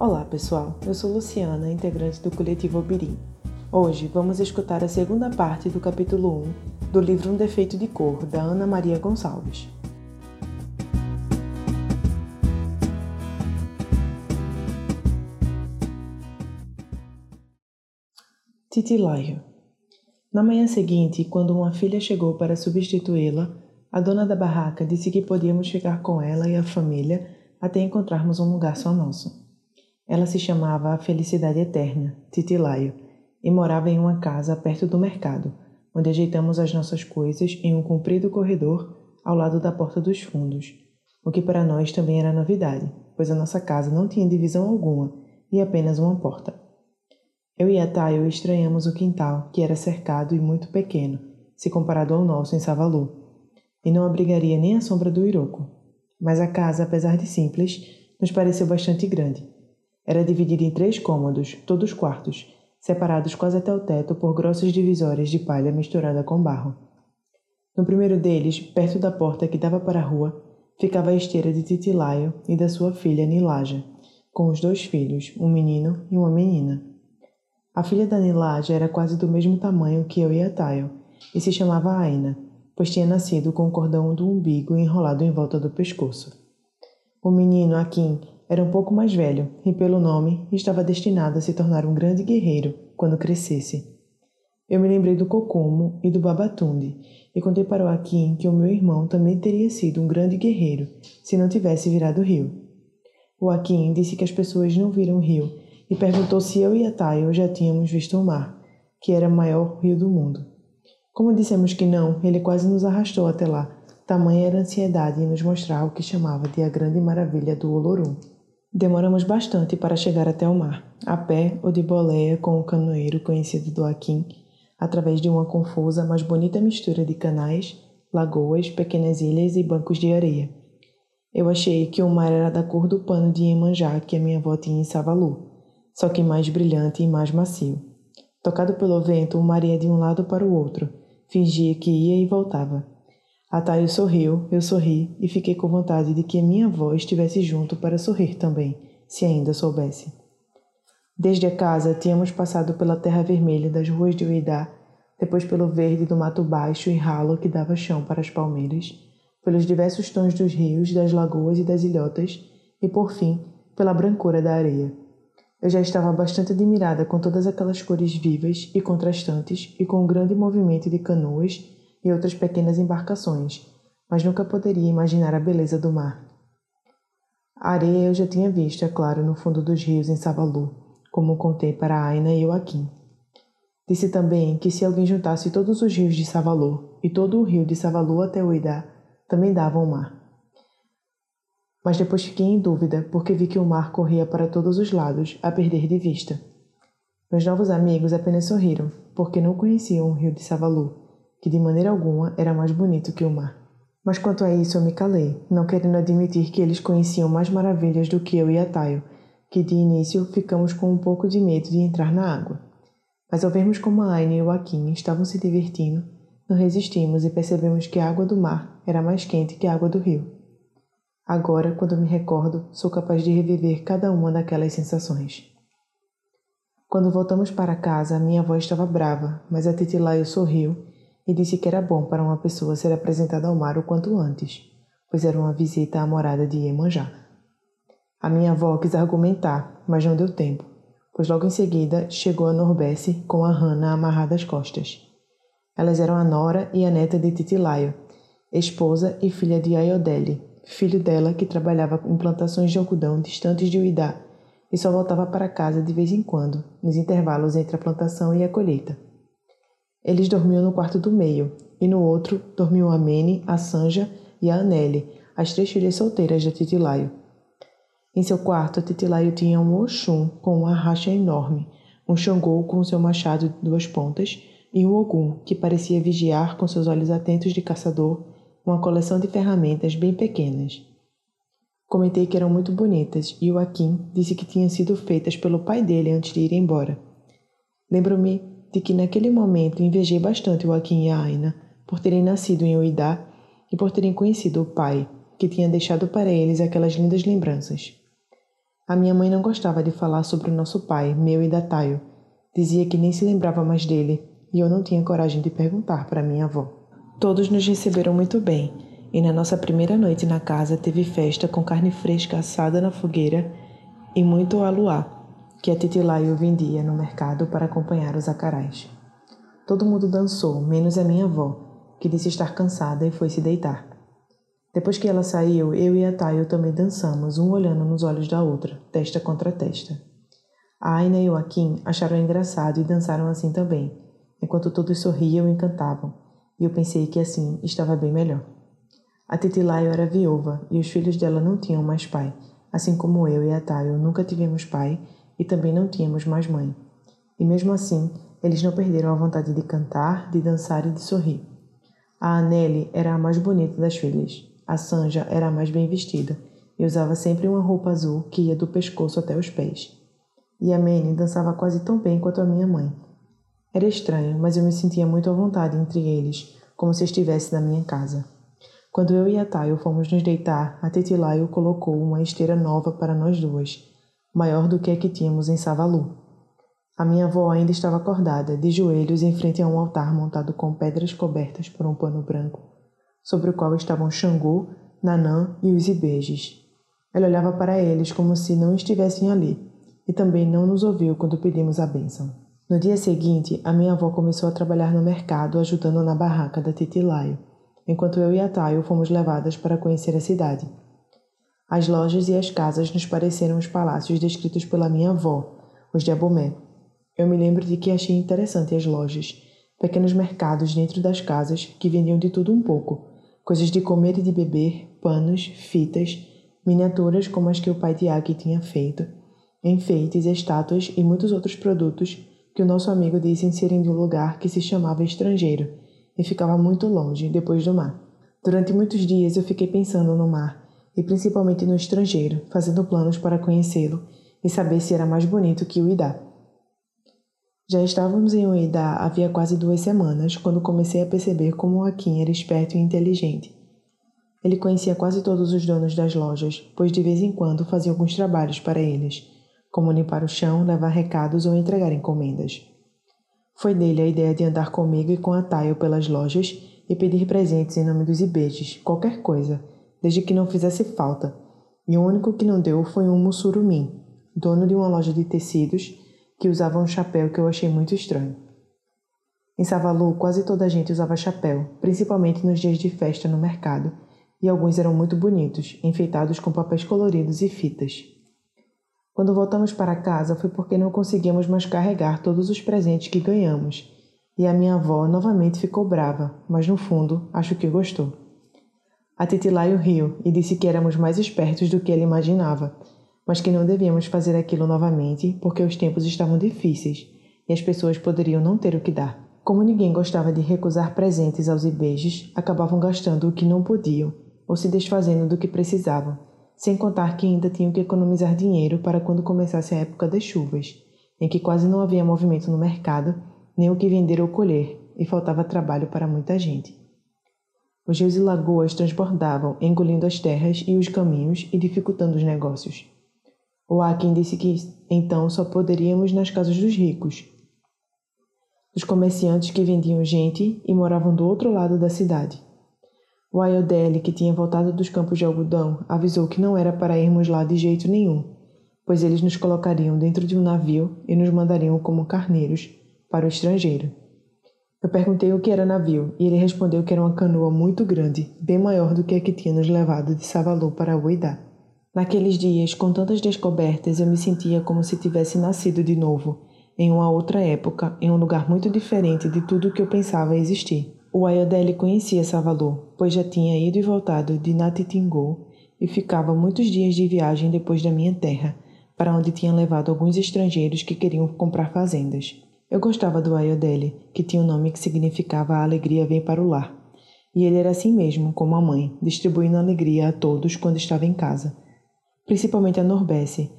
Olá pessoal, eu sou Luciana, integrante do coletivo Obirim. Hoje vamos escutar a segunda parte do capítulo 1 do livro Um Defeito de Cor, da Ana Maria Gonçalves. Titilaio Na manhã seguinte, quando uma filha chegou para substituí-la, a dona da barraca disse que podíamos ficar com ela e a família até encontrarmos um lugar só nosso. Ela se chamava a Felicidade Eterna, Titilaio, e morava em uma casa perto do mercado, onde ajeitamos as nossas coisas em um comprido corredor ao lado da porta dos fundos, o que para nós também era novidade, pois a nossa casa não tinha divisão alguma e apenas uma porta. Eu e a Tayo estranhamos o quintal, que era cercado e muito pequeno, se comparado ao nosso em Savalu, e não abrigaria nem a sombra do Iroco. Mas a casa, apesar de simples, nos pareceu bastante grande era dividida em três cômodos, todos quartos, separados quase até o teto por grossas divisórias de palha misturada com barro. No primeiro deles, perto da porta que dava para a rua, ficava a esteira de Titilaio e da sua filha Nilaja, com os dois filhos, um menino e uma menina. A filha da Nilaja era quase do mesmo tamanho que eu e a Tayo, e se chamava Aina, pois tinha nascido com o cordão do umbigo enrolado em volta do pescoço. O menino, Akin, era um pouco mais velho e, pelo nome, estava destinado a se tornar um grande guerreiro quando crescesse. Eu me lembrei do Kokomo e do Babatunde e contei para o Akin que o meu irmão também teria sido um grande guerreiro se não tivesse virado rio. O Akin disse que as pessoas não viram o rio e perguntou se eu e a Tayo já tínhamos visto o mar, que era o maior rio do mundo. Como dissemos que não, ele quase nos arrastou até lá, tamanha era a ansiedade em nos mostrar o que chamava de a grande maravilha do Olorum. Demoramos bastante para chegar até o mar, a pé ou de boleia com o canoeiro conhecido do Aquim, através de uma confusa, mas bonita mistura de canais, lagoas, pequenas ilhas e bancos de areia. Eu achei que o mar era da cor do pano de Iemanjá que a minha avó tinha em Savalu, só que mais brilhante e mais macio. Tocado pelo vento, o mar ia de um lado para o outro, fingia que ia e voltava. A Tayo sorriu, eu sorri e fiquei com vontade de que minha avó estivesse junto para sorrir também, se ainda soubesse. Desde a casa tínhamos passado pela terra vermelha das ruas de Uidá, depois pelo verde do mato baixo e ralo que dava chão para as palmeiras, pelos diversos tons dos rios, das lagoas e das ilhotas, e por fim, pela brancura da areia. Eu já estava bastante admirada com todas aquelas cores vivas e contrastantes e com o grande movimento de canoas e outras pequenas embarcações, mas nunca poderia imaginar a beleza do mar. A areia eu já tinha visto, é claro, no fundo dos rios em Savalu, como contei para Aina e Joaquim. Disse também que se alguém juntasse todos os rios de Savalu e todo o rio de Savalu até Uidá, também dava o mar. Mas depois fiquei em dúvida, porque vi que o mar corria para todos os lados, a perder de vista. Meus novos amigos apenas sorriram, porque não conheciam o rio de Savalu que de maneira alguma era mais bonito que o mar. Mas quanto a isso eu me calei, não querendo admitir que eles conheciam mais maravilhas do que eu e a Tayo, que de início ficamos com um pouco de medo de entrar na água. Mas ao vermos como a Aine e o Akin estavam se divertindo, não resistimos e percebemos que a água do mar era mais quente que a água do rio. Agora, quando me recordo, sou capaz de reviver cada uma daquelas sensações. Quando voltamos para casa, minha avó estava brava, mas a Titilaio sorriu e disse que era bom para uma pessoa ser apresentada ao mar o quanto antes, pois era uma visita à morada de Iemanjá. A minha avó quis argumentar, mas não deu tempo, pois logo em seguida chegou a Norbesse com a Hannah amarrada às costas. Elas eram a nora e a neta de Titilaio, esposa e filha de Ayodele, filho dela que trabalhava em plantações de algodão distantes de Uidá e só voltava para casa de vez em quando, nos intervalos entre a plantação e a colheita. Eles dormiam no quarto do meio, e no outro dormiam a Mene, a Sanja e a Anele, as três filhas solteiras de Titilaio. Em seu quarto, Titilaio tinha um Oxum com uma racha enorme, um Xangô com seu machado de duas pontas e um Ogum que parecia vigiar com seus olhos atentos de caçador uma coleção de ferramentas bem pequenas. Comentei que eram muito bonitas e o Akin disse que tinham sido feitas pelo pai dele antes de ir embora. Lembro-me de que naquele momento invejei bastante o Joaquim e a Aina por terem nascido em Uidá e por terem conhecido o pai, que tinha deixado para eles aquelas lindas lembranças. A minha mãe não gostava de falar sobre o nosso pai, meu e da Taio. Dizia que nem se lembrava mais dele, e eu não tinha coragem de perguntar para minha avó. Todos nos receberam muito bem, e na nossa primeira noite na casa teve festa com carne fresca assada na fogueira e muito aluá, que a Titilaio vendia no mercado para acompanhar os acarais. Todo mundo dançou, menos a minha avó, que disse estar cansada e foi se deitar. Depois que ela saiu, eu e a Tayo também dançamos, um olhando nos olhos da outra, testa contra testa. A Aina e o Akin acharam engraçado e dançaram assim também, enquanto todos sorriam e cantavam, e eu pensei que assim estava bem melhor. A Titilaio era viúva e os filhos dela não tinham mais pai, assim como eu e a Tayo nunca tivemos pai e também não tínhamos mais mãe. E mesmo assim, eles não perderam a vontade de cantar, de dançar e de sorrir. A Anneli era a mais bonita das filhas. A Sanja era a mais bem vestida e usava sempre uma roupa azul que ia do pescoço até os pés. E a Manny dançava quase tão bem quanto a minha mãe. Era estranho, mas eu me sentia muito à vontade entre eles, como se estivesse na minha casa. Quando eu e a Tayo fomos nos deitar, a Tetilaio colocou uma esteira nova para nós duas, maior do que a que tínhamos em Savalu. A minha avó ainda estava acordada, de joelhos em frente a um altar montado com pedras cobertas por um pano branco, sobre o qual estavam Xangô, Nanã e os Ibejes. Ela olhava para eles como se não estivessem ali, e também não nos ouviu quando pedimos a bênção. No dia seguinte, a minha avó começou a trabalhar no mercado ajudando na barraca da Titilaio, enquanto eu e a Tayo fomos levadas para conhecer a cidade. As lojas e as casas nos pareceram os palácios descritos pela minha avó, os de Abomé, eu me lembro de que achei interessante as lojas, pequenos mercados dentro das casas que vendiam de tudo um pouco, coisas de comer e de beber, panos, fitas, miniaturas como as que o pai de Aki tinha feito, enfeites, estátuas e muitos outros produtos que o nosso amigo disse serem de um lugar que se chamava estrangeiro e ficava muito longe, depois do mar. Durante muitos dias eu fiquei pensando no mar, e principalmente no estrangeiro, fazendo planos para conhecê-lo e saber se era mais bonito que o Idá. Já estávamos em Ueda havia quase duas semanas quando comecei a perceber como o Akin era esperto e inteligente. Ele conhecia quase todos os donos das lojas, pois de vez em quando fazia alguns trabalhos para eles, como limpar o chão, levar recados ou entregar encomendas. Foi dele a ideia de andar comigo e com a Tayo pelas lojas e pedir presentes em nome dos ibejes, qualquer coisa, desde que não fizesse falta. E o único que não deu foi um mussurumim, dono de uma loja de tecidos que usava um chapéu que eu achei muito estranho. Em Savalu, quase toda a gente usava chapéu, principalmente nos dias de festa no mercado, e alguns eram muito bonitos, enfeitados com papéis coloridos e fitas. Quando voltamos para casa foi porque não conseguíamos mais carregar todos os presentes que ganhamos, e a minha avó novamente ficou brava, mas no fundo acho que gostou. A Titilaio riu e disse que éramos mais espertos do que ele imaginava, mas que não devíamos fazer aquilo novamente porque os tempos estavam difíceis e as pessoas poderiam não ter o que dar. Como ninguém gostava de recusar presentes aos ibejes, acabavam gastando o que não podiam ou se desfazendo do que precisavam, sem contar que ainda tinham que economizar dinheiro para quando começasse a época das chuvas, em que quase não havia movimento no mercado, nem o que vender ou colher, e faltava trabalho para muita gente. Os rios e lagoas transbordavam, engolindo as terras e os caminhos e dificultando os negócios. O Akin disse que então só poderíamos nas casas dos ricos, dos comerciantes que vendiam gente e moravam do outro lado da cidade. O Ayodele, que tinha voltado dos campos de algodão, avisou que não era para irmos lá de jeito nenhum, pois eles nos colocariam dentro de um navio e nos mandariam como carneiros para o estrangeiro. Eu perguntei o que era navio e ele respondeu que era uma canoa muito grande, bem maior do que a que tinha nos levado de Savalô para Uidá. Naqueles dias, com tantas descobertas, eu me sentia como se tivesse nascido de novo, em uma outra época, em um lugar muito diferente de tudo o que eu pensava existir. O Ayodele conhecia Salvador, pois já tinha ido e voltado de Natitingô e ficava muitos dias de viagem depois da minha terra, para onde tinha levado alguns estrangeiros que queriam comprar fazendas. Eu gostava do Ayodele, que tinha um nome que significava a alegria vem para o lar. E ele era assim mesmo, como a mãe, distribuindo alegria a todos quando estava em casa principalmente a Norbesse,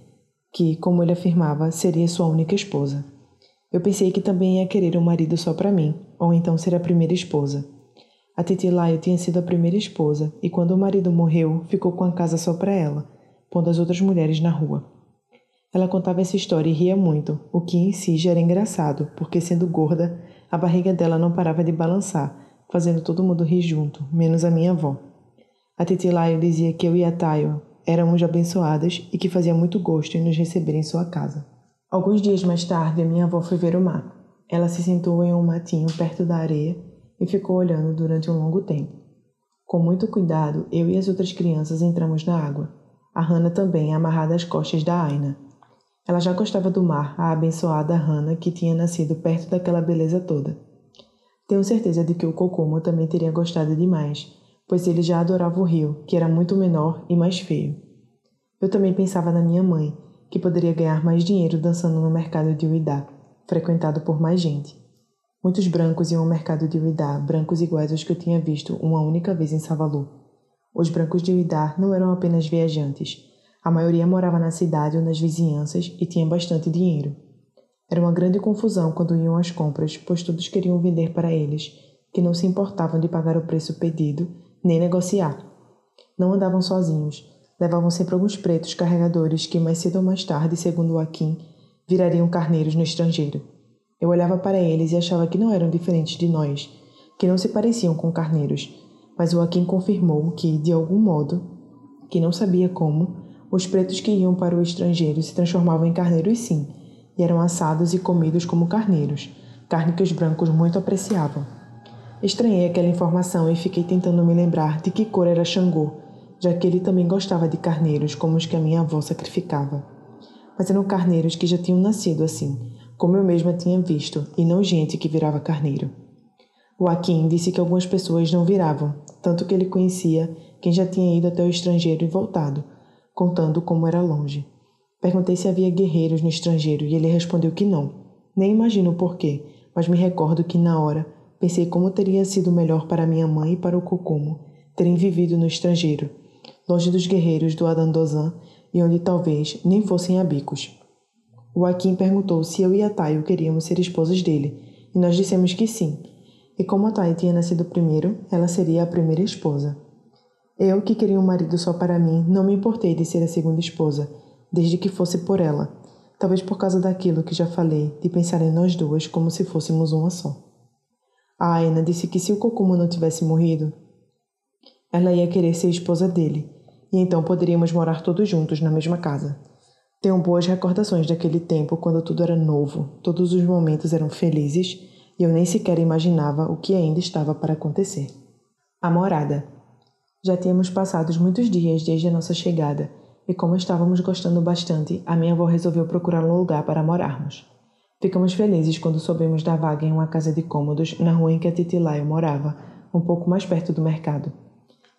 que, como ele afirmava, seria sua única esposa. Eu pensei que também ia querer um marido só para mim, ou então ser a primeira esposa. A Titi Laio tinha sido a primeira esposa, e quando o marido morreu, ficou com a casa só para ela, pondo as outras mulheres na rua. Ela contava essa história e ria muito, o que em si já era engraçado, porque sendo gorda, a barriga dela não parava de balançar, fazendo todo mundo rir junto, menos a minha avó. A Titilaio dizia que eu e a Tayo éramos abençoadas e que fazia muito gosto em nos receber em sua casa. Alguns dias mais tarde, minha avó foi ver o mar. Ela se sentou em um matinho perto da areia e ficou olhando durante um longo tempo. Com muito cuidado, eu e as outras crianças entramos na água. A Hannah também amarrada às costas da Aina. Ela já gostava do mar, a abençoada Hannah que tinha nascido perto daquela beleza toda. Tenho certeza de que o Kokomo também teria gostado demais, pois ele já adorava o rio, que era muito menor e mais feio. Eu também pensava na minha mãe, que poderia ganhar mais dinheiro dançando no mercado de Uidá, frequentado por mais gente. Muitos brancos iam ao mercado de Uidá, brancos iguais aos que eu tinha visto uma única vez em Savalu. Os brancos de Uidá não eram apenas viajantes. A maioria morava na cidade ou nas vizinhanças e tinha bastante dinheiro. Era uma grande confusão quando iam às compras, pois todos queriam vender para eles, que não se importavam de pagar o preço pedido nem negociar. Não andavam sozinhos, levavam sempre alguns pretos carregadores que mais cedo ou mais tarde, segundo Akin, virariam carneiros no estrangeiro. Eu olhava para eles e achava que não eram diferentes de nós, que não se pareciam com carneiros, mas Akin confirmou que, de algum modo, que não sabia como, os pretos que iam para o estrangeiro se transformavam em carneiros sim, e eram assados e comidos como carneiros, carne que os brancos muito apreciavam. Estranhei aquela informação e fiquei tentando me lembrar de que cor era Xangô, já que ele também gostava de carneiros como os que a minha avó sacrificava. Mas eram carneiros que já tinham nascido assim, como eu mesma tinha visto, e não gente que virava carneiro. O Akin disse que algumas pessoas não viravam, tanto que ele conhecia quem já tinha ido até o estrangeiro e voltado, contando como era longe. Perguntei se havia guerreiros no estrangeiro e ele respondeu que não. Nem imagino o porquê, mas me recordo que na hora Pensei como teria sido melhor para minha mãe e para o Kokomo terem vivido no estrangeiro, longe dos guerreiros do Adandozan e onde talvez nem fossem abicos. O Akin perguntou se eu e a Tayo queríamos ser esposas dele, e nós dissemos que sim. E como a Tayo tinha nascido primeiro, ela seria a primeira esposa. Eu, que queria um marido só para mim, não me importei de ser a segunda esposa, desde que fosse por ela, talvez por causa daquilo que já falei, de pensar em nós duas como se fôssemos uma só. A Aina disse que se o Kokumo não tivesse morrido, ela ia querer ser esposa dele, e então poderíamos morar todos juntos na mesma casa. Tenho boas recordações daquele tempo quando tudo era novo, todos os momentos eram felizes e eu nem sequer imaginava o que ainda estava para acontecer. A morada. Já tínhamos passado muitos dias desde a nossa chegada, e como estávamos gostando bastante, a minha avó resolveu procurar um lugar para morarmos. Ficamos felizes quando soubemos da vaga em uma casa de cômodos na rua em que a Titilaio morava, um pouco mais perto do mercado.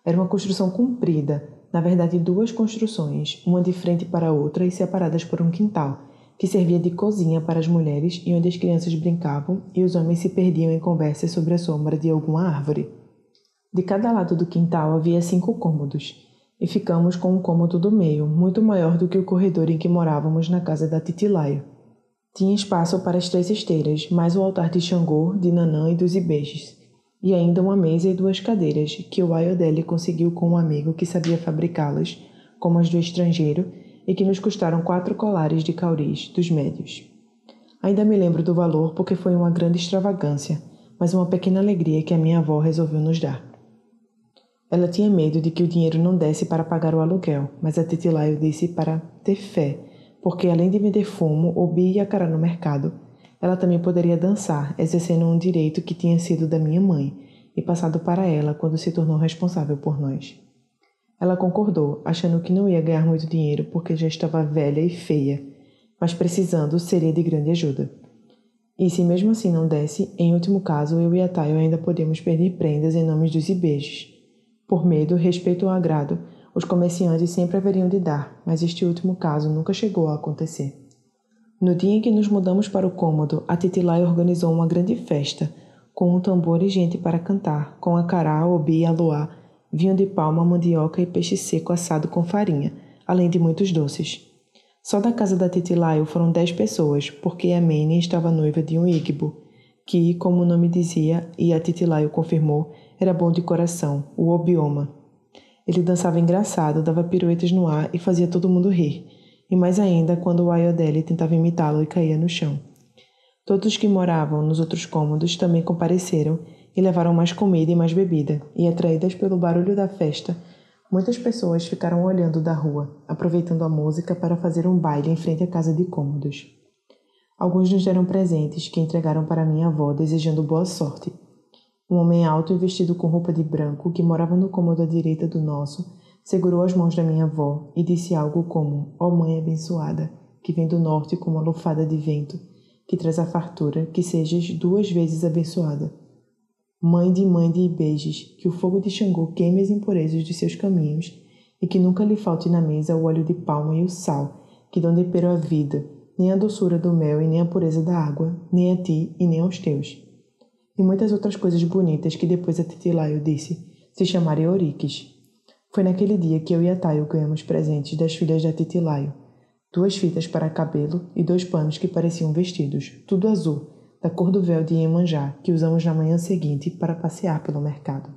Era uma construção comprida, na verdade duas construções, uma de frente para a outra e separadas por um quintal, que servia de cozinha para as mulheres e onde as crianças brincavam e os homens se perdiam em conversas sobre a sombra de alguma árvore. De cada lado do quintal havia cinco cômodos, e ficamos com um cômodo do meio, muito maior do que o corredor em que morávamos na casa da Titilaia. Tinha espaço para as três esteiras, mais o altar de Xangô, de Nanã e dos Ibejes, e ainda uma mesa e duas cadeiras que o Ayodele conseguiu com um amigo que sabia fabricá-las, como as do estrangeiro, e que nos custaram quatro colares de cauris dos médios. Ainda me lembro do valor porque foi uma grande extravagância, mas uma pequena alegria que a minha avó resolveu nos dar. Ela tinha medo de que o dinheiro não desse para pagar o aluguel, mas a Titilaio disse para ter fé porque além de vender fumo, obi e acará no mercado, ela também poderia dançar, exercendo um direito que tinha sido da minha mãe e passado para ela quando se tornou responsável por nós. Ela concordou, achando que não ia ganhar muito dinheiro porque já estava velha e feia, mas precisando seria de grande ajuda. E se mesmo assim não desse, em último caso eu e a Tayo ainda podíamos perder prendas em nome dos ibejos. Por medo, respeito ou agrado, os comerciantes sempre haveriam de dar, mas este último caso nunca chegou a acontecer. No dia em que nos mudamos para o cômodo, a Titilai organizou uma grande festa, com um tambor e gente para cantar, com acará, obi e aluá, vinho de palma, mandioca e peixe seco assado com farinha, além de muitos doces. Só da casa da Titilaio foram dez pessoas, porque a Mene estava noiva de um Igbo, que, como o nome dizia e a Titilaio confirmou, era bom de coração, o Obioma. Ele dançava engraçado, dava piruetas no ar e fazia todo mundo rir. e mais ainda quando o Ayodele tentava imitá-lo e caía no chão. Todos os que moravam nos outros cômodos também compareceram e levaram mais comida e mais bebida, e atraídas pelo barulho da festa, muitas pessoas ficaram olhando da rua, aproveitando a música para fazer um baile em frente à casa de cômodos. Alguns nos deram presentes que entregaram para minha avó, desejando boa sorte. Um homem alto e vestido com roupa de branco, que morava no cômodo à direita do nosso, segurou as mãos da minha avó e disse algo como: Ó oh, mãe abençoada, que vem do norte com uma lufada de vento, que traz a fartura, que sejas duas vezes abençoada. Mãe de mãe de beijos, que o fogo de Xangô queime as impurezas de seus caminhos, e que nunca lhe falte na mesa o óleo de palma e o sal, que dão tempero à vida, nem a doçura do mel e nem a pureza da água, nem a ti e nem aos teus. E muitas outras coisas bonitas que depois a Titilaio disse, se chamarem Euriques. Foi naquele dia que eu e a Taio ganhamos presentes das filhas da Titilaio, duas fitas para cabelo e dois panos que pareciam vestidos, tudo azul, da cor do véu de Iemanjá que usamos na manhã seguinte para passear pelo mercado.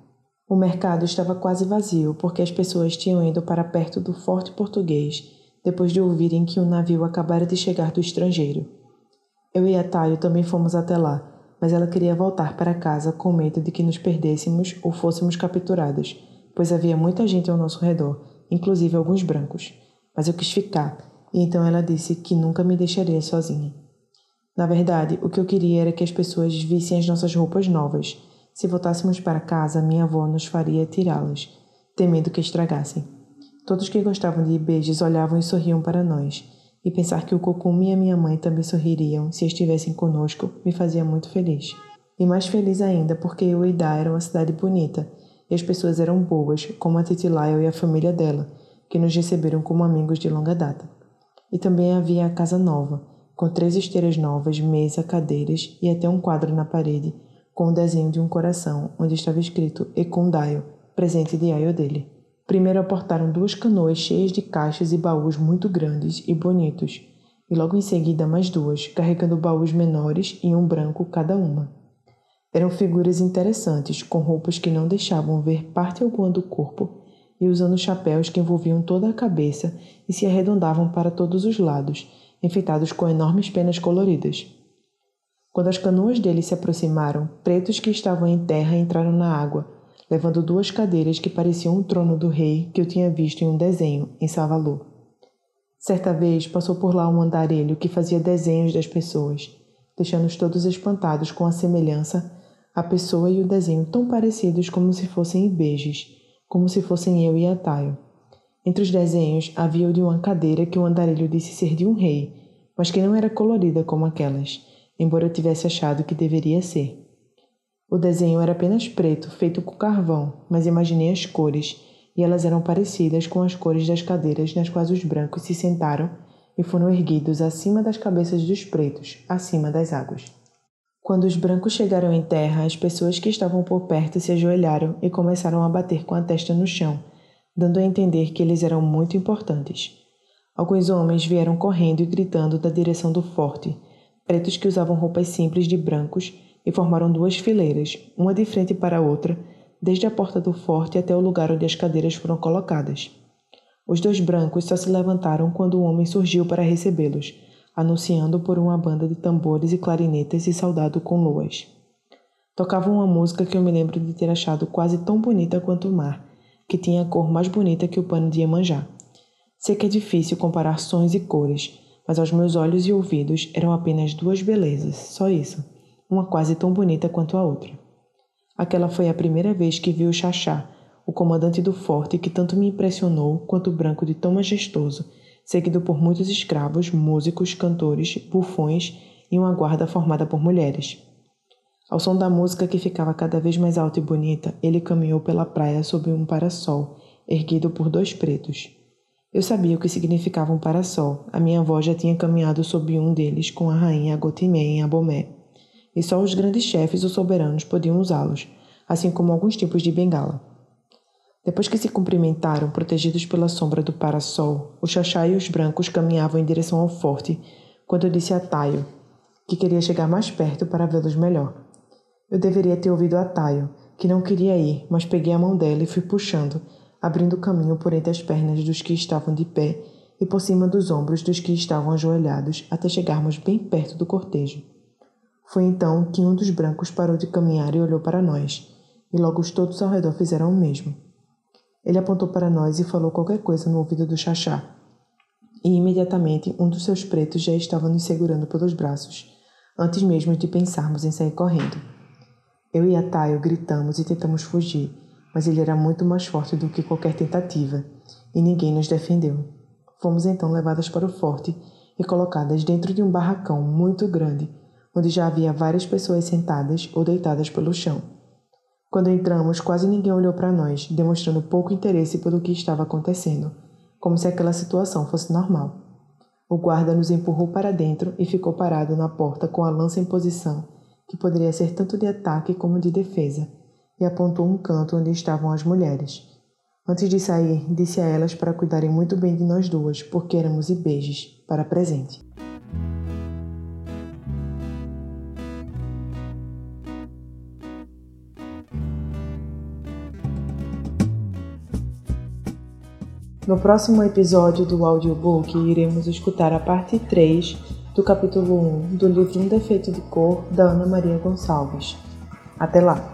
O mercado estava quase vazio porque as pessoas tinham ido para perto do forte português depois de ouvirem que um navio acabara de chegar do estrangeiro. Eu e a Tayo também fomos até lá, mas ela queria voltar para casa com medo de que nos perdêssemos ou fôssemos capturados, pois havia muita gente ao nosso redor, inclusive alguns brancos. Mas eu quis ficar, e então ela disse que nunca me deixaria sozinha. Na verdade, o que eu queria era que as pessoas vissem as nossas roupas novas. Se voltássemos para casa, minha avó nos faria tirá-las, temendo que estragassem. Todos que gostavam de beijos olhavam e sorriam para nós, e pensar que o Cocum e a minha mãe também sorririam se estivessem conosco me fazia muito feliz. E mais feliz ainda porque eu Ida era uma cidade bonita, e as pessoas eram boas, como a Titilaio e a família dela, que nos receberam como amigos de longa data. E também havia a casa nova, com três esteiras novas, mesa, cadeiras e até um quadro na parede, com o desenho de um coração, onde estava escrito Ekundayo, presente de Ayo dele. Primeiro aportaram duas canoas cheias de caixas e baús muito grandes e bonitos, e logo em seguida mais duas, carregando baús menores e um branco cada uma. Eram figuras interessantes, com roupas que não deixavam ver parte alguma do corpo e usando chapéus que envolviam toda a cabeça e se arredondavam para todos os lados, enfeitados com enormes penas coloridas. Quando as canoas deles se aproximaram, pretos que estavam em terra entraram na água, levando duas cadeiras que pareciam um trono do rei que eu tinha visto em um desenho em Savalô. Certa vez passou por lá um andarilho que fazia desenhos das pessoas, deixando-os todos espantados com a semelhança, a pessoa e o desenho tão parecidos como se fossem beijos, como se fossem eu e a Taio. Entre os desenhos havia o de uma cadeira que o andarilho disse ser de um rei, mas que não era colorida como aquelas, embora eu tivesse achado que deveria ser. O desenho era apenas preto, feito com carvão, mas imaginei as cores, e elas eram parecidas com as cores das cadeiras nas quais os brancos se sentaram e foram erguidos acima das cabeças dos pretos, acima das águas. Quando os brancos chegaram em terra, as pessoas que estavam por perto se ajoelharam e começaram a bater com a testa no chão, dando a entender que eles eram muito importantes. Alguns homens vieram correndo e gritando da direção do forte, pretos que usavam roupas simples de brancos e formaram duas fileiras, uma de frente para a outra, desde a porta do forte até o lugar onde as cadeiras foram colocadas. Os dois brancos só se levantaram quando o homem surgiu para recebê-los, anunciando por uma banda de tambores e clarinetas e saudado com luas. Tocavam uma música que eu me lembro de ter achado quase tão bonita quanto o mar, que tinha a cor mais bonita que o pano de Iemanjá. Sei que é difícil comparar sons e cores, mas aos meus olhos e ouvidos eram apenas duas belezas, só isso, uma quase tão bonita quanto a outra. Aquela foi a primeira vez que vi o Xaxá, o comandante do forte que tanto me impressionou quanto o branco de tão majestoso, seguido por muitos escravos, músicos, cantores, bufões e uma guarda formada por mulheres. Ao som da música que ficava cada vez mais alta e bonita, ele caminhou pela praia sob um parasol, erguido por dois pretos. Eu sabia o que significava um parasol. A minha avó já tinha caminhado sob um deles com a rainha Gotimé em Abomé. E só os grandes chefes ou soberanos podiam usá-los, assim como alguns tipos de bengala. Depois que se cumprimentaram, protegidos pela sombra do parasol, o Xaxá e os brancos caminhavam em direção ao forte, quando eu disse a Taio que queria chegar mais perto para vê-los melhor. Eu deveria ter ouvido a Tayo, que não queria ir, mas peguei a mão dela e fui puxando, abrindo caminho por entre as pernas dos que estavam de pé e por cima dos ombros dos que estavam ajoelhados até chegarmos bem perto do cortejo. Foi então que um dos brancos parou de caminhar e olhou para nós, e logo todos ao redor fizeram o mesmo. Ele apontou para nós e falou qualquer coisa no ouvido do Xaxá. E imediatamente um dos seus pretos já estava nos segurando pelos braços, antes mesmo de pensarmos em sair correndo. Eu e a Tayo gritamos e tentamos fugir, mas ele era muito mais forte do que qualquer tentativa, e ninguém nos defendeu. Fomos então levadas para o forte e colocadas dentro de um barracão muito grande, onde já havia várias pessoas sentadas ou deitadas pelo chão. Quando entramos, quase ninguém olhou para nós, demonstrando pouco interesse pelo que estava acontecendo, como se aquela situação fosse normal. O guarda nos empurrou para dentro e ficou parado na porta com a lança em posição, que poderia ser tanto de ataque como de defesa, e apontou um canto onde estavam as mulheres. Antes de sair, disse a elas para cuidarem muito bem de nós duas, porque éramos ibejes para presente. No próximo episódio do audiobook, iremos escutar a parte 3 do capítulo 1 do livro Um Defeito de Cor, da Ana Maria Gonçalves. Até lá!